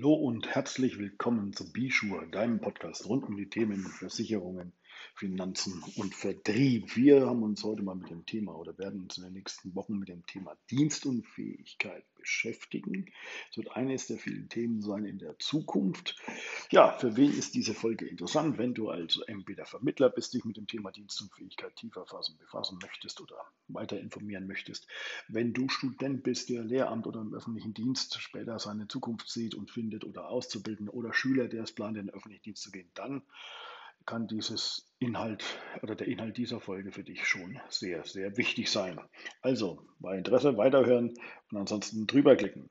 Hallo und herzlich willkommen zu Bischur, deinem Podcast rund um die Themen Versicherungen, Finanzen und Vertrieb. Wir haben uns heute mal mit dem Thema oder werden uns in den nächsten Wochen mit dem Thema Dienstunfähigkeit beschäftigen. Es wird eines der vielen Themen sein in der Zukunft. Ja, für wen ist diese Folge interessant? Wenn du also entweder Vermittler bist, dich mit dem Thema Dienstunfähigkeit tiefer fassen, befassen möchtest oder weiter informieren möchtest. Wenn du Student bist, der Lehramt oder im öffentlichen Dienst später seine Zukunft sieht und findet oder Auszubildende oder Schüler, der es plant, in den öffentlichen Dienst zu gehen, dann kann dieses Inhalt oder der Inhalt dieser Folge für dich schon sehr, sehr wichtig sein. Also bei Interesse weiterhören und ansonsten drüber klicken.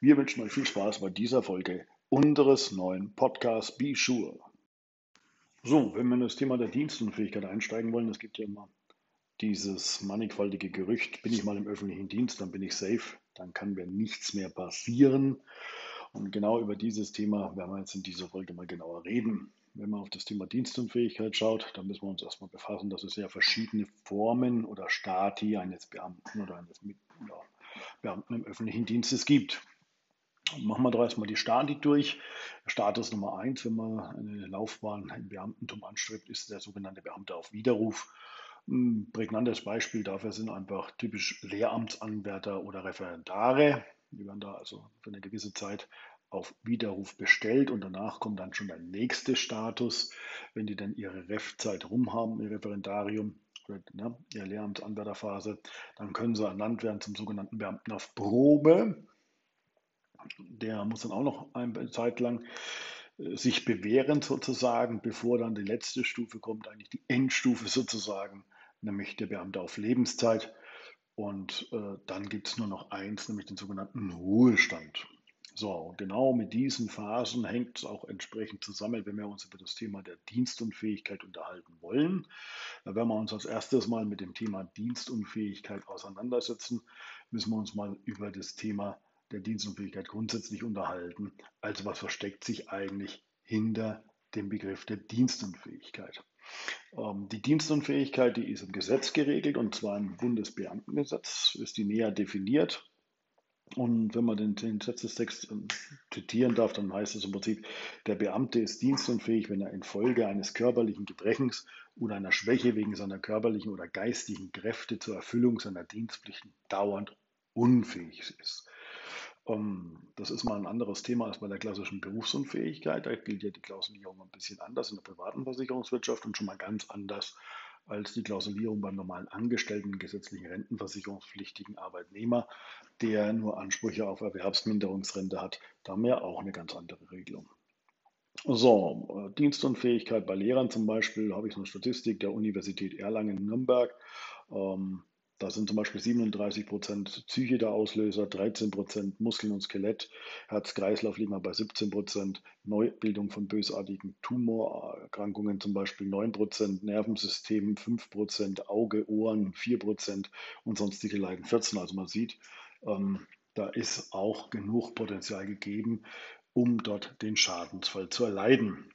Wir wünschen euch viel Spaß bei dieser Folge unseres neuen Podcasts Be Sure. So, wenn wir in das Thema der Dienstunfähigkeit einsteigen wollen, es gibt ja immer dieses mannigfaltige Gerücht, bin ich mal im öffentlichen Dienst, dann bin ich safe, dann kann mir nichts mehr passieren. Und genau über dieses Thema werden wir jetzt in dieser Folge mal genauer reden. Wenn man auf das Thema Dienstunfähigkeit schaut, dann müssen wir uns erstmal befassen, dass es ja verschiedene Formen oder Stati eines Beamten oder eines ja, Beamten im öffentlichen Dienstes gibt. Machen wir doch erstmal die Stati durch. Status Nummer eins, wenn man eine Laufbahn im Beamtentum anstrebt, ist der sogenannte Beamte auf Widerruf. Ein prägnantes Beispiel dafür sind einfach typisch Lehramtsanwärter oder Referendare. Die werden da also für eine gewisse Zeit auf Widerruf bestellt und danach kommt dann schon der nächste Status, wenn die dann ihre Ref-Zeit rum haben, ihr Referendarium oder ne, ihre Lehramtsanwärterphase, dann können sie ernannt werden zum sogenannten Beamten auf Probe. Der muss dann auch noch eine Zeit lang äh, sich bewähren sozusagen, bevor dann die letzte Stufe kommt, eigentlich die Endstufe sozusagen, nämlich der Beamte auf Lebenszeit. Und äh, dann gibt es nur noch eins, nämlich den sogenannten Ruhestand. So, genau mit diesen Phasen hängt es auch entsprechend zusammen, wenn wir uns über das Thema der Dienstunfähigkeit unterhalten wollen. Da werden wir uns als erstes mal mit dem Thema Dienstunfähigkeit auseinandersetzen, müssen wir uns mal über das Thema der Dienstunfähigkeit grundsätzlich unterhalten. Also was versteckt sich eigentlich hinter dem Begriff der Dienstunfähigkeit? Ähm, die Dienstunfähigkeit, die ist im Gesetz geregelt und zwar im Bundesbeamtengesetz, ist die näher definiert. Und wenn man den, den Gesetzestext ähm, zitieren darf, dann heißt es im Prinzip, der Beamte ist dienstunfähig, wenn er infolge eines körperlichen Gebrechens oder einer Schwäche wegen seiner körperlichen oder geistigen Kräfte zur Erfüllung seiner Dienstpflichten dauernd unfähig ist. Ähm, das ist mal ein anderes Thema als bei der klassischen Berufsunfähigkeit. Da gilt ja die Klausulierung ein bisschen anders in der privaten Versicherungswirtschaft und schon mal ganz anders als die Klausulierung beim normalen Angestellten gesetzlichen rentenversicherungspflichtigen Arbeitnehmer, der nur Ansprüche auf Erwerbsminderungsrente hat. Da haben wir auch eine ganz andere Regelung. So, äh, Dienstunfähigkeit bei Lehrern zum Beispiel, habe ich eine Statistik der Universität Erlangen-Nürnberg. Ähm, da sind zum Beispiel 37 Prozent Psyche der Auslöser, 13 Prozent Muskeln und Skelett, Herz-Kreislauf liegen wir bei 17 Prozent, Neubildung von bösartigen Tumorerkrankungen zum Beispiel 9 Prozent, Nervensystem 5 Prozent, Auge, Ohren 4 Prozent und sonstige Leiden 14. Also man sieht, ähm, da ist auch genug Potenzial gegeben, um dort den Schadensfall zu erleiden.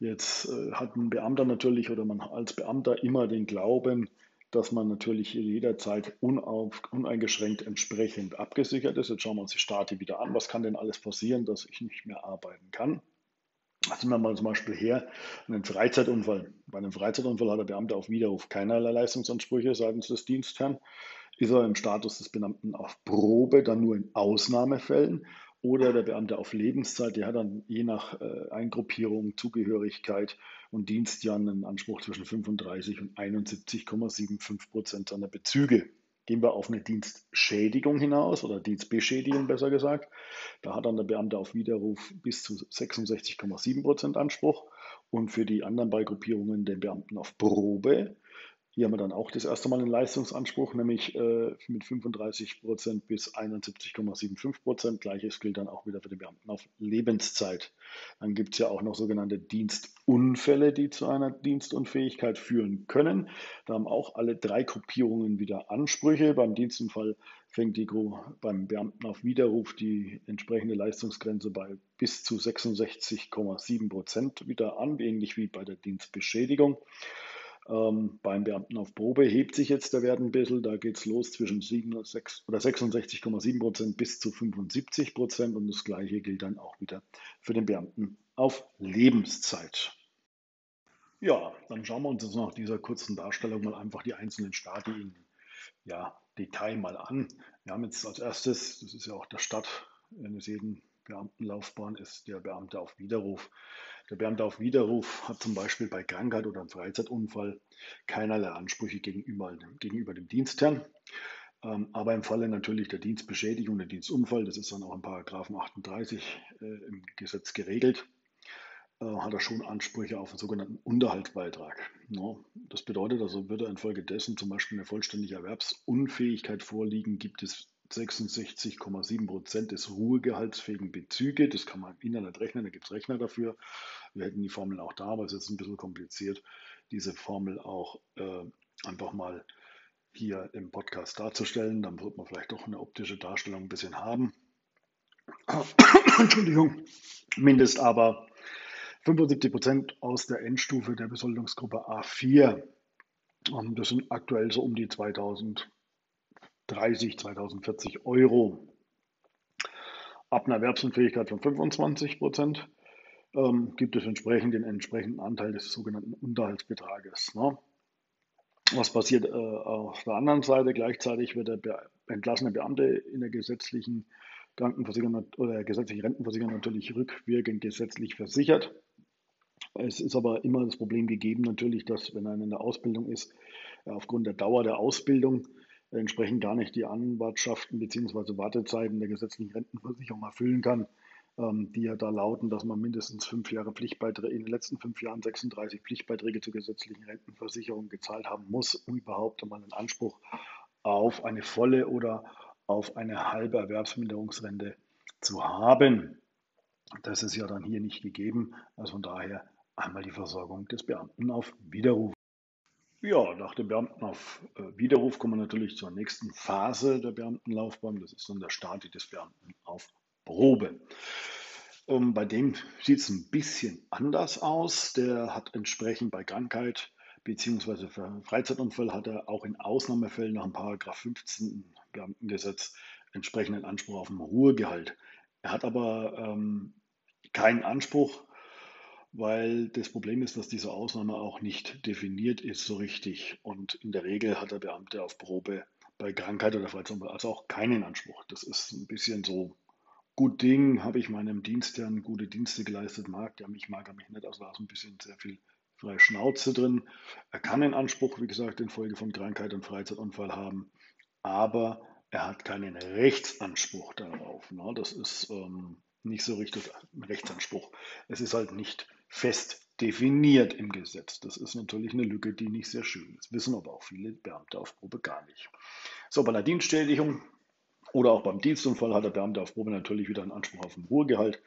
Jetzt äh, hat ein Beamter natürlich oder man als Beamter immer den Glauben, dass man natürlich jederzeit unauf, uneingeschränkt entsprechend abgesichert ist. Jetzt schauen wir uns die Stati wieder an. Was kann denn alles passieren, dass ich nicht mehr arbeiten kann? Lassen wir mal zum Beispiel her, einen Freizeitunfall. Bei einem Freizeitunfall hat der Beamte auf Widerruf keinerlei Leistungsansprüche seitens des Dienstherrn. Ist er im Status des Beamten auf Probe, dann nur in Ausnahmefällen oder der Beamte auf Lebenszeit, der hat dann je nach äh, Eingruppierung, Zugehörigkeit und Dienstjahr einen Anspruch zwischen 35 und 71,75 Prozent seiner Bezüge. Gehen wir auf eine Dienstschädigung hinaus oder Dienstbeschädigung besser gesagt. Da hat dann der Beamte auf Widerruf bis zu 66,7 Prozent Anspruch und für die anderen Beigruppierungen den Beamten auf Probe hier haben wir dann auch das erste Mal einen Leistungsanspruch, nämlich äh, mit 35 Prozent bis 71,75 Prozent. Gleiches gilt dann auch wieder für die Beamten auf Lebenszeit. Dann gibt es ja auch noch sogenannte Dienstunfälle, die zu einer Dienstunfähigkeit führen können. Da haben auch alle drei Gruppierungen wieder Ansprüche. Beim Dienstunfall fängt die beim Beamten auf Widerruf die entsprechende Leistungsgrenze bei bis zu 66,7 Prozent wieder an, ähnlich wie bei der Dienstbeschädigung. Ähm, beim Beamten auf Probe hebt sich jetzt der Wert ein bisschen. Da geht es los zwischen 66,7 Prozent bis zu 75 Prozent. Und das Gleiche gilt dann auch wieder für den Beamten auf Lebenszeit. Ja, dann schauen wir uns jetzt nach dieser kurzen Darstellung mal einfach die einzelnen Stati in ja, Detail mal an. Wir haben jetzt als erstes, das ist ja auch der Start eines jeden Beamtenlaufbahn, ist der Beamte auf Widerruf. Der Beamte auf Widerruf hat zum Beispiel bei Krankheit oder einem Freizeitunfall keinerlei Ansprüche gegenüber, gegenüber dem Dienstherrn. Ähm, aber im Falle natürlich der Dienstbeschädigung, der Dienstunfall, das ist dann auch in Paragraphen 38 äh, im Gesetz geregelt, äh, hat er schon Ansprüche auf einen sogenannten Unterhaltsbeitrag. Das bedeutet also, würde infolgedessen zum Beispiel eine vollständige Erwerbsunfähigkeit vorliegen, gibt es 66,7 Prozent des ruhegehaltsfähigen Bezüge. Das kann man im Internet rechnen, da gibt es Rechner dafür. Wir hätten die Formel auch da, aber es ist ein bisschen kompliziert, diese Formel auch äh, einfach mal hier im Podcast darzustellen. Dann wird man vielleicht doch eine optische Darstellung ein bisschen haben. Entschuldigung. Mindest aber 75 Prozent aus der Endstufe der Besoldungsgruppe A4. Und das sind aktuell so um die 2000 30, 2040 Euro. Ab einer Erwerbsunfähigkeit von 25 Prozent ähm, gibt es entsprechend den entsprechenden Anteil des sogenannten Unterhaltsbetrages. Ne? Was passiert äh, auf der anderen Seite? Gleichzeitig wird der Be entlassene Beamte in der gesetzlichen Krankenversicherung oder gesetzlichen Rentenversicherung natürlich rückwirkend gesetzlich versichert. Es ist aber immer das Problem gegeben, natürlich, dass wenn er in der Ausbildung ist, aufgrund der Dauer der Ausbildung entsprechend gar nicht die Anwartschaften bzw. Wartezeiten der gesetzlichen Rentenversicherung erfüllen kann, ähm, die ja da lauten, dass man mindestens fünf Jahre Pflichtbeiträge, in den letzten fünf Jahren 36 Pflichtbeiträge zur gesetzlichen Rentenversicherung gezahlt haben muss, um überhaupt einmal einen Anspruch auf eine volle oder auf eine halbe Erwerbsminderungsrente zu haben. Das ist ja dann hier nicht gegeben. Also von daher einmal die Versorgung des Beamten auf Widerruf. Ja, nach dem Beamten auf äh, kommen wir natürlich zur nächsten Phase der Beamtenlaufbahn. Das ist dann der Start des Beamten auf Probe. Ähm, bei dem sieht es ein bisschen anders aus. Der hat entsprechend bei Krankheit bzw. Freizeitunfall hat er auch in Ausnahmefällen nach dem Paragraph 15 Beamtengesetz entsprechenden Anspruch auf ein Ruhegehalt. Er hat aber ähm, keinen Anspruch weil das Problem ist, dass diese Ausnahme auch nicht definiert ist so richtig. Und in der Regel hat der Beamte auf Probe bei Krankheit oder Freizeit also auch keinen Anspruch. Das ist ein bisschen so, gut Ding, habe ich meinem Dienstherrn gute Dienste geleistet, mag der mich, mag er mich nicht. Also da ist ein bisschen sehr viel freie Schnauze drin. Er kann einen Anspruch, wie gesagt, infolge von Krankheit und Freizeitunfall haben, aber er hat keinen Rechtsanspruch darauf. Ne? Das ist ähm, nicht so richtig ein Rechtsanspruch. Es ist halt nicht fest definiert im Gesetz. Das ist natürlich eine Lücke, die nicht sehr schön ist. Wissen aber auch viele Beamte auf Probe gar nicht. So, bei einer Dienststätigung oder auch beim Dienstunfall hat der Beamte auf Probe natürlich wieder einen Anspruch auf ein Ruhegehalt.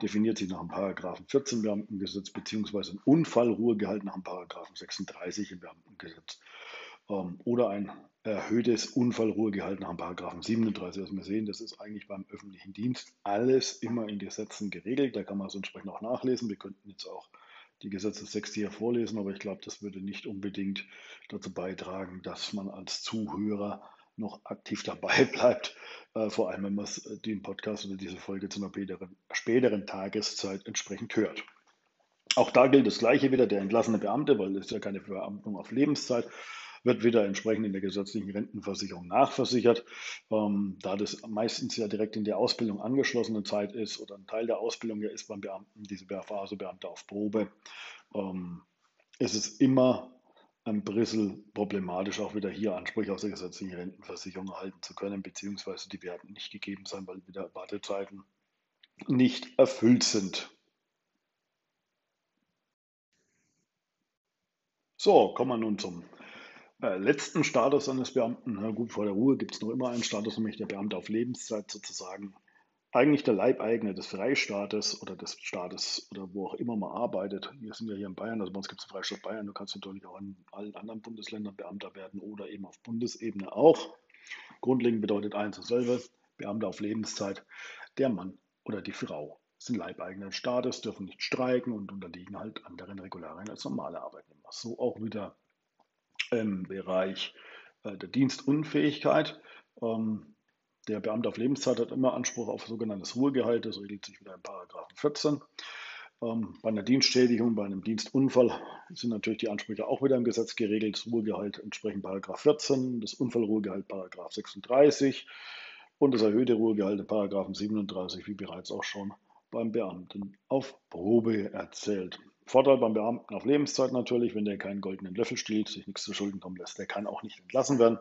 Definiert sich nach dem Paragraphen 14 Beamtengesetz beziehungsweise ein Unfallruhegehalt nach dem Paragraphen 36 im Beamtengesetz. Ähm, oder ein erhöhtes Unfallruhegehalt nach dem Paragraphen 37. Also wir sehen, das ist eigentlich beim öffentlichen Dienst alles immer in Gesetzen geregelt. Da kann man es entsprechend auch nachlesen. Wir könnten jetzt auch die Gesetzestexte hier vorlesen, aber ich glaube, das würde nicht unbedingt dazu beitragen, dass man als Zuhörer noch aktiv dabei bleibt, äh, vor allem wenn man äh, den Podcast oder diese Folge zu einer späteren, Tageszeit entsprechend hört. Auch da gilt das Gleiche wieder, der entlassene Beamte, weil es ja keine Verbeamtung auf Lebenszeit wird wieder entsprechend in der gesetzlichen Rentenversicherung nachversichert. Ähm, da das meistens ja direkt in der Ausbildung angeschlossene Zeit ist oder ein Teil der Ausbildung ja ist beim Beamten, diese Phase Beamte auf Probe, ähm, ist es immer ein bisschen problematisch, auch wieder hier Ansprüche aus der gesetzlichen Rentenversicherung erhalten zu können, beziehungsweise die werden nicht gegeben sein, weil wieder Wartezeiten nicht erfüllt sind. So, kommen wir nun zum äh, letzten Status eines Beamten, na gut, vor der Ruhe gibt es noch immer einen Status, nämlich der Beamte auf Lebenszeit sozusagen. Eigentlich der Leibeigene des Freistaates oder des Staates oder wo auch immer man arbeitet. Wir sind ja hier in Bayern, also bei uns gibt es den Freistaat Bayern. Du kannst natürlich auch in allen anderen Bundesländern Beamter werden oder eben auf Bundesebene auch. Grundlegend bedeutet eins dasselbe: Beamter auf Lebenszeit. Der Mann oder die Frau sind Leibeigene des Staates, dürfen nicht streiken und unterliegen halt anderen Regularien als normale Arbeitnehmer. So auch wieder im Bereich äh, der Dienstunfähigkeit. Ähm, der Beamte auf Lebenszeit hat immer Anspruch auf sogenanntes Ruhegehalt. Das regelt sich wieder in Paragraphen 14. Ähm, bei einer Dienstschädigung, bei einem Dienstunfall sind natürlich die Ansprüche auch wieder im Gesetz geregelt. Das Ruhegehalt entsprechend Paragraph 14, das Unfallruhegehalt Paragraph 36 und das erhöhte Ruhegehalt in Paragraphen 37, wie bereits auch schon beim Beamten auf Probe erzählt. Vorteil beim Beamten auf Lebenszeit natürlich, wenn der keinen goldenen Löffel stiehlt, sich nichts zu Schulden kommen lässt, der kann auch nicht entlassen werden.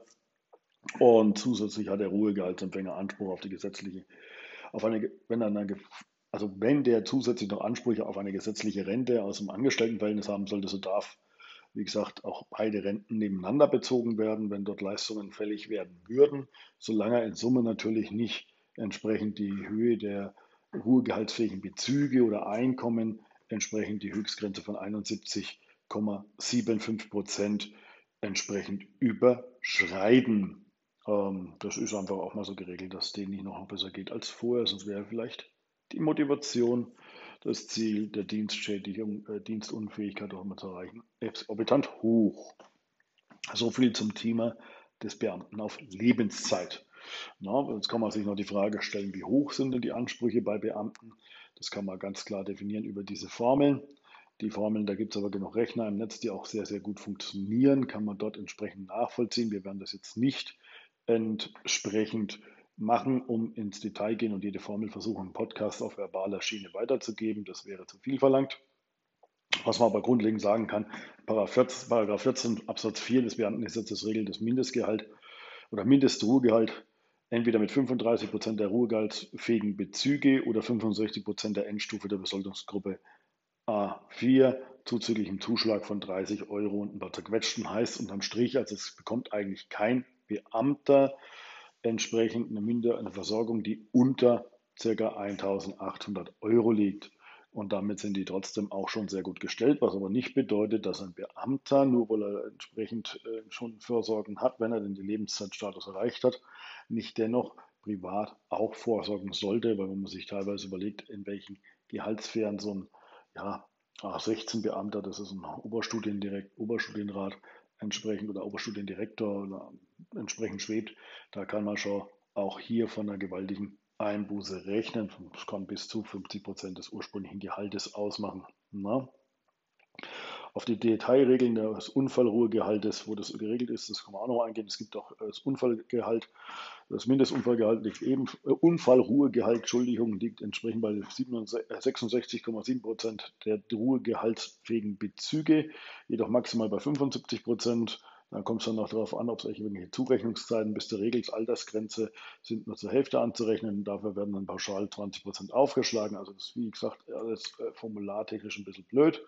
Und zusätzlich hat der Ruhegehaltsempfänger Anspruch auf die gesetzliche, auf eine, wenn er eine, also wenn der zusätzlich noch Ansprüche auf eine gesetzliche Rente aus dem Angestelltenverhältnis haben sollte, so darf, wie gesagt, auch beide Renten nebeneinander bezogen werden, wenn dort Leistungen fällig werden würden, solange in Summe natürlich nicht entsprechend die Höhe der ruhegehaltsfähigen Bezüge oder Einkommen entsprechend die Höchstgrenze von 71,75 Prozent entsprechend überschreiten. Ähm, das ist einfach auch mal so geregelt, dass denen nicht noch besser geht als vorher, sonst wäre vielleicht die Motivation, das Ziel der Dienstschädigung, äh, Dienstunfähigkeit auch mal zu erreichen, exorbitant hoch. So viel zum Thema des Beamten auf Lebenszeit. Na, jetzt kann man sich noch die Frage stellen, wie hoch sind denn die Ansprüche bei Beamten? Das kann man ganz klar definieren über diese Formeln. Die Formeln, da gibt es aber genug Rechner im Netz, die auch sehr, sehr gut funktionieren, kann man dort entsprechend nachvollziehen. Wir werden das jetzt nicht entsprechend machen, um ins Detail gehen und jede Formel versuchen, im Podcast auf verbaler Schiene weiterzugeben. Das wäre zu viel verlangt. Was man aber grundlegend sagen kann, Paragraph 14, Paragraph 14 Absatz 4 des Beamtengesetzes regelt das Mindestgehalt oder Mindestruhegehalt entweder mit 35 Prozent der ruhegehaltsfähigen Bezüge oder 65 Prozent der Endstufe der Besoldungsgruppe A4 zuzüglich Zuschlag von 30 Euro und ein paar zerquetschten heißt unterm Strich, also es bekommt eigentlich kein Beamter entsprechend eine, Minder, eine Versorgung, die unter ca. 1800 Euro liegt. Und damit sind die trotzdem auch schon sehr gut gestellt, was aber nicht bedeutet, dass ein Beamter, nur weil er entsprechend äh, schon Vorsorgen hat, wenn er den Lebenszeitstatus erreicht hat, nicht dennoch privat auch vorsorgen sollte, weil wenn man sich teilweise überlegt, in welchen Gehaltssphären so ein ja, 16-Beamter, das ist ein Oberstudiendirekt, Oberstudienrat entsprechend oder Oberstudiendirektor oder entsprechend schwebt, da kann man schon auch hier von einer gewaltigen Einbuße rechnen. Das kann bis zu 50 Prozent des ursprünglichen Gehaltes ausmachen. Na? Auf die Detailregeln des Unfallruhegehaltes, wo das geregelt ist, das kann man auch noch eingehen. Es gibt auch das Unfallgehalt. Das Mindestunfallgehalt liegt eben, äh, Unfallruhegehalt, Entschuldigung, liegt entsprechend bei 66,7 Prozent der ruhegehaltsfähigen Bezüge, jedoch maximal bei 75 Prozent. Dann kommt es dann noch darauf an, ob es irgendwelche Zurechnungszeiten bis zur Regelsaltersgrenze sind nur zur Hälfte anzurechnen. Dafür werden dann pauschal 20 Prozent aufgeschlagen. Also das ist, wie gesagt, alles äh, formulartechnisch ein bisschen blöd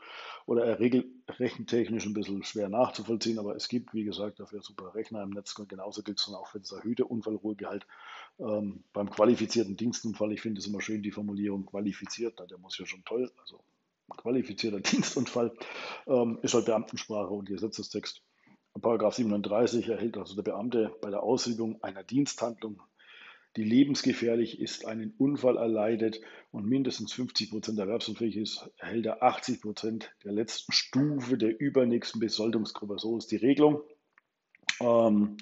oder rechentechnisch ein bisschen schwer nachzuvollziehen. Aber es gibt, wie gesagt, dafür super Rechner im Netz. Und genauso gilt es dann auch für das erhöhte Unfallruhegehalt ähm, beim qualifizierten Dienstunfall. Ich finde es immer schön, die Formulierung qualifiziert. Der muss ja schon toll. Also qualifizierter Dienstunfall ähm, ist halt Beamtensprache und Gesetzestext. Paragraph 37 erhält also der Beamte bei der Ausübung einer Diensthandlung, die lebensgefährlich ist, einen Unfall erleidet und mindestens 50 Prozent erwerbsunfähig ist, erhält er 80 Prozent der letzten Stufe der übernächsten Besoldungsgruppe. So ist die Regelung. Ähm,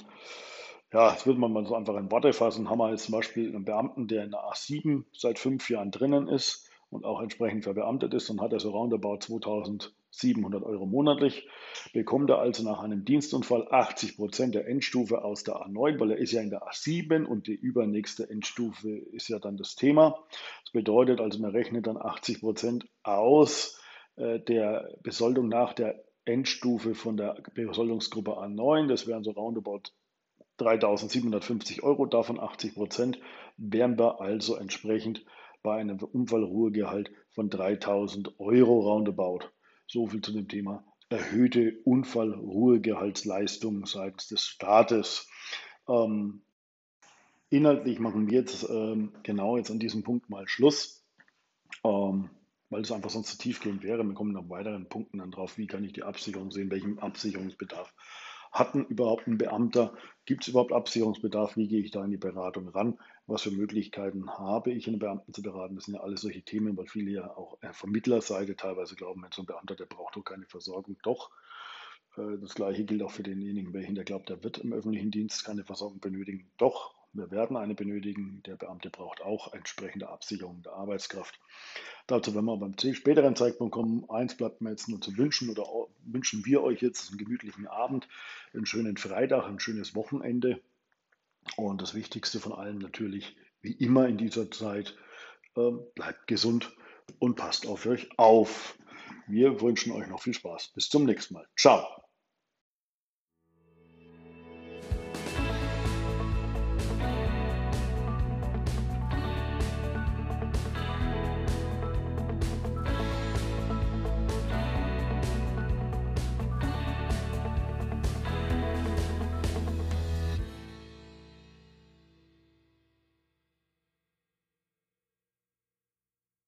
ja, das würde man mal so einfach in Worte fassen. Haben wir jetzt zum Beispiel einen Beamten, der in der A7 seit fünf Jahren drinnen ist und auch entsprechend verbeamtet ist, dann hat er so roundabout 2000 700 Euro monatlich, bekommt er also nach einem Dienstunfall 80 Prozent der Endstufe aus der A9, weil er ist ja in der A7 und die übernächste Endstufe ist ja dann das Thema. Das bedeutet also, man rechnet dann 80 Prozent aus äh, der Besoldung nach der Endstufe von der Besoldungsgruppe A9. Das wären so roundabout 3.750 Euro, davon 80 Prozent, wären wir also entsprechend bei einem Unfallruhegehalt von 3.000 Euro roundabout. So viel zu dem Thema erhöhte Unfallruhegehaltsleistung seitens des Staates. Ähm, inhaltlich machen wir jetzt ähm, genau jetzt an diesem Punkt mal Schluss, ähm, weil es einfach sonst zu tiefgehend wäre. Wir kommen nach weiteren Punkten dann drauf, wie kann ich die Absicherung sehen, welchen Absicherungsbedarf hatten überhaupt ein Beamter? Gibt es überhaupt Absicherungsbedarf? Wie gehe ich da in die Beratung ran? Was für Möglichkeiten habe ich, einen Beamten zu beraten? Das sind ja alles solche Themen, weil viele ja auch Vermittlerseite teilweise glauben, so ein Beamter, der braucht doch keine Versorgung. Doch, Äh, das gleiche gilt auch für denjenigen, welcher glaubt, er wird im öffentlichen Dienst keine Versorgung benötigen. Doch, wir werden eine benötigen. Der Beamte braucht auch entsprechende Absicherung der Arbeitskraft. Dazu werden wir beim späteren Zeitpunkt kommen. Eins bleibt mir jetzt nur zu wünschen oder wünschen wir euch jetzt einen gemütlichen Abend, einen schönen Freitag, ein schönes Wochenende. Und das Wichtigste von allem natürlich, wie immer in dieser Zeit, äh, bleibt gesund und passt auf euch auf. Wir wünschen euch noch viel Spaß. Bis zum nächsten Mal. Ciao.